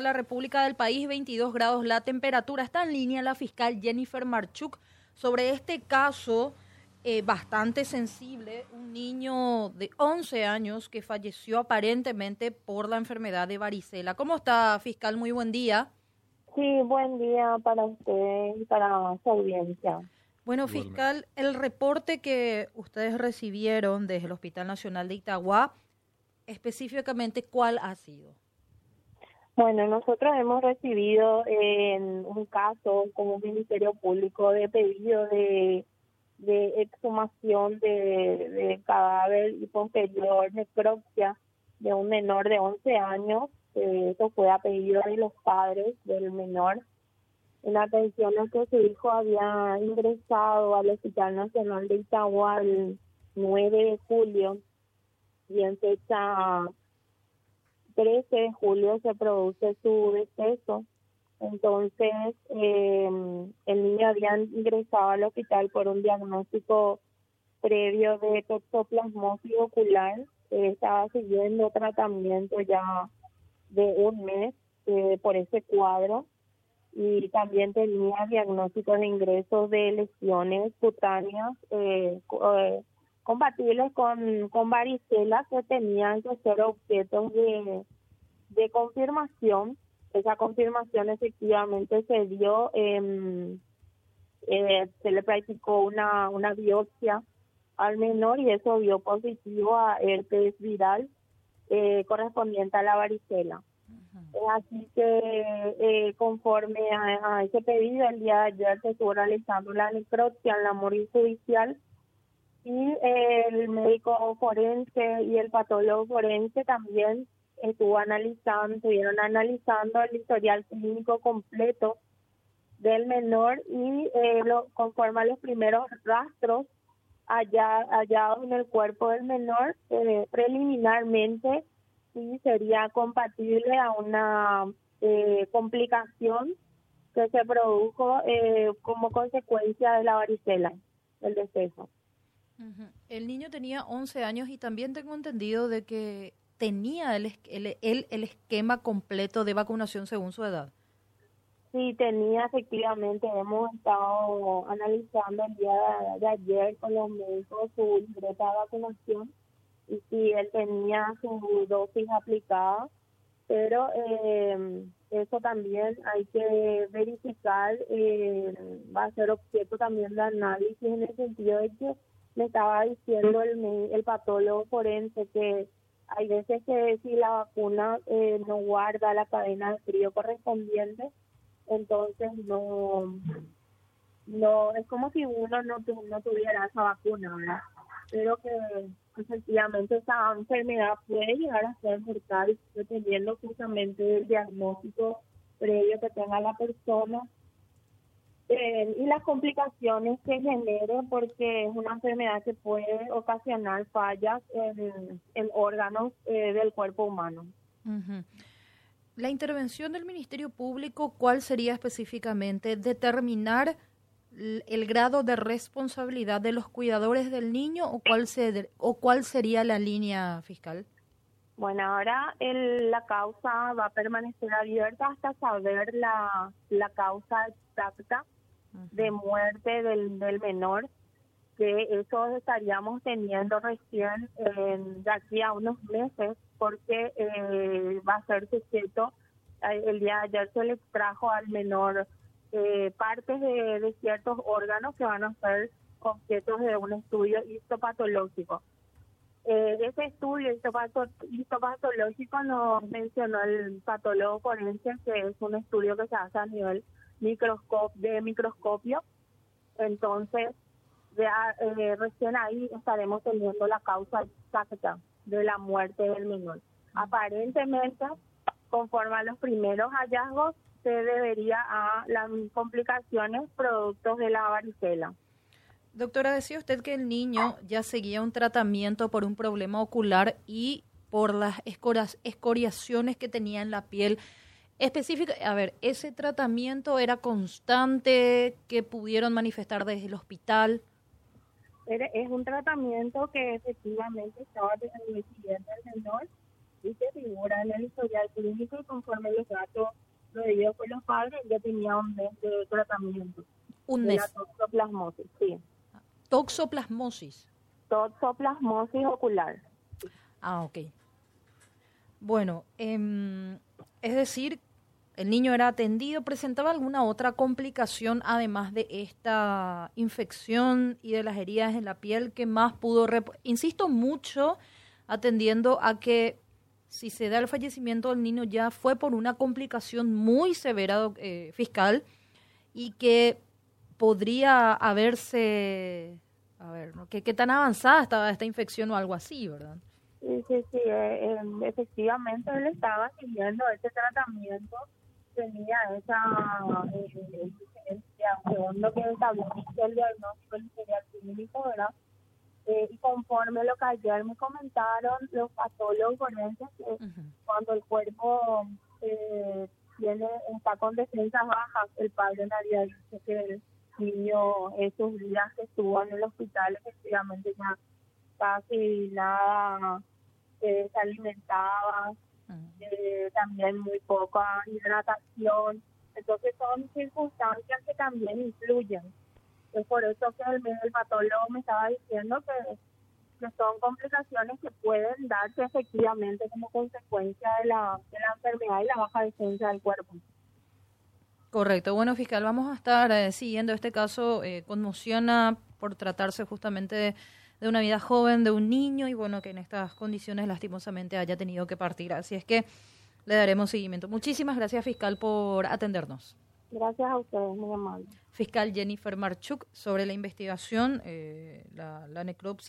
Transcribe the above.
toda la República del país, 22 grados la temperatura. Está en línea la fiscal Jennifer Marchuk sobre este caso eh, bastante sensible, un niño de 11 años que falleció aparentemente por la enfermedad de varicela. ¿Cómo está, fiscal? Muy buen día. Sí, buen día para usted y para su audiencia. Bueno, fiscal, el reporte que ustedes recibieron desde el Hospital Nacional de Itagua, específicamente, ¿cuál ha sido? Bueno, nosotros hemos recibido en un caso como Ministerio Público de pedido de, exhumación de, de cadáver y posterior necropsia de un menor de 11 años. eso fue a pedido de los padres del menor en atención a que su hijo había ingresado al Hospital Nacional de Itagua el 9 de julio y en fecha 13 de julio se produce su deceso. Entonces, eh, el niño había ingresado al hospital por un diagnóstico previo de toxoplasmosis ocular. estaba siguiendo tratamiento ya de un mes eh, por ese cuadro y también tenía diagnósticos de ingresos de lesiones cutáneas eh, eh, compatibles con, con varicela que tenían que ser objetos de, de confirmación. Esa confirmación efectivamente se dio, eh, se le practicó una, una biopsia al menor y eso dio positivo a herpes viral eh, correspondiente a la varicela. Así que eh, conforme a, ese pedido, el día de ayer se estuvo realizando la necropsia en la morir judicial y el médico forense y el patólogo forense también estuvo analizando, estuvieron analizando el historial clínico completo del menor y eh, lo, conforme los primeros rastros hallados en el cuerpo del menor, eh, preliminarmente sí sería compatible a una eh, complicación que se produjo eh, como consecuencia de la varicela, el deceso. El niño tenía 11 años y también tengo entendido de que tenía el, el, el, esquema completo de vacunación según su edad. Sí, tenía efectivamente, hemos estado analizando el día de, de ayer con los médicos su libreta de vacunación y si él tenía su dosis aplicada, pero eh, eso también hay que verificar, eh, va a ser objeto también de análisis en el sentido de que me estaba diciendo el, el patólogo forense que hay veces que si la vacuna eh, no guarda la cadena de frío correspondiente, entonces no, no es como si uno no, no tuviera esa vacuna, ¿verdad? Pero que efectivamente esa enfermedad puede llegar a ser mortal dependiendo justamente del diagnóstico previo que tenga la persona eh, y las complicaciones que genere porque es una enfermedad que puede ocasionar fallas en, órganos eh, del cuerpo humano. La intervención del Ministerio Público, ¿cuál sería específicamente? Determinar el grado de responsabilidad de los cuidadores del niño o cuál, se, o cuál sería la línea fiscal? Bueno, ahora el, la causa va a permanecer abierta hasta saber la, la causa exacta de muerte del, del menor, que eso estaríamos teniendo recién de aquí a unos meses, porque eh, va a ser sujeto, eh, el día de ayer se le extrajo al menor eh, partes de, ciertos órganos que van a ser objetos de un estudio histopatológico. Eh, ese estudio histopatológico nos mencionó el patólogo forense, que es un estudio que se hace a nivel microscopio, de microscopio. Entonces, ya, eh, recién ahí estaremos teniendo la causa exacta de la muerte del menor. Aparentemente, conforme a los primeros hallazgos, se debería a las complicaciones productos de la varicela. Doctora, decía usted que el niño ya seguía un tratamiento por un problema ocular y por las escoriaciones que tenía en la piel. Específica, a ver, ¿ese tratamiento era constante que pudieron manifestar desde el hospital? Es un tratamiento que efectivamente estaba siguiendo el menor y se figura en el historial clínico y conforme los datos lo debido por los padres, ya tenía un mes de tratamiento. Un mes. La toxoplasmosis, sí. Toxoplasmosis. Toxoplasmosis ocular. Ah, ok. Bueno, eh, es decir, el niño era atendido, presentaba alguna otra complicación además de esta infección y de las heridas en la piel que más pudo, insisto mucho atendiendo a que si se da el fallecimiento del niño ya fue por una complicación muy severa eh, fiscal y que podría haberse, a ver, ¿no? ¿Qué, tan avanzada estaba esta infección o algo así, verdad? Sí, sí, sí, eh, em, efectivamente él estaba siguiendo ese tratamiento, tenía esa eh, segundo que estableció el diagnóstico el clínico, ¿verdad? Eh, y conforme lo que ayer me comentaron los patólogos forenses, cuando el cuerpo eh, tiene está con defensas bajas, el padre me había dicho que el niño esos días que estuvo en el hospital efectivamente ya casi nada eh, se alimentaba, eh, también muy poca hidratación. Entonces son circunstancias que también influyen. Es por eso que el, el patólogo me estaba diciendo que, que son complicaciones que pueden darse efectivamente como consecuencia de la, de la enfermedad y la baja defensa del cuerpo. Correcto. Bueno, fiscal, vamos a estar eh, siguiendo este caso. Eh, conmociona por tratarse justamente de, de, una vida joven, de un niño, y bueno, que en estas condiciones lastimosamente haya tenido que partir. Así es que le daremos seguimiento. Muchísimas gracias, fiscal, por atendernos. Gracias a ustedes, muy amable. Fiscal Jennifer Marchuk, sobre la investigación, eh, la, la necropsia.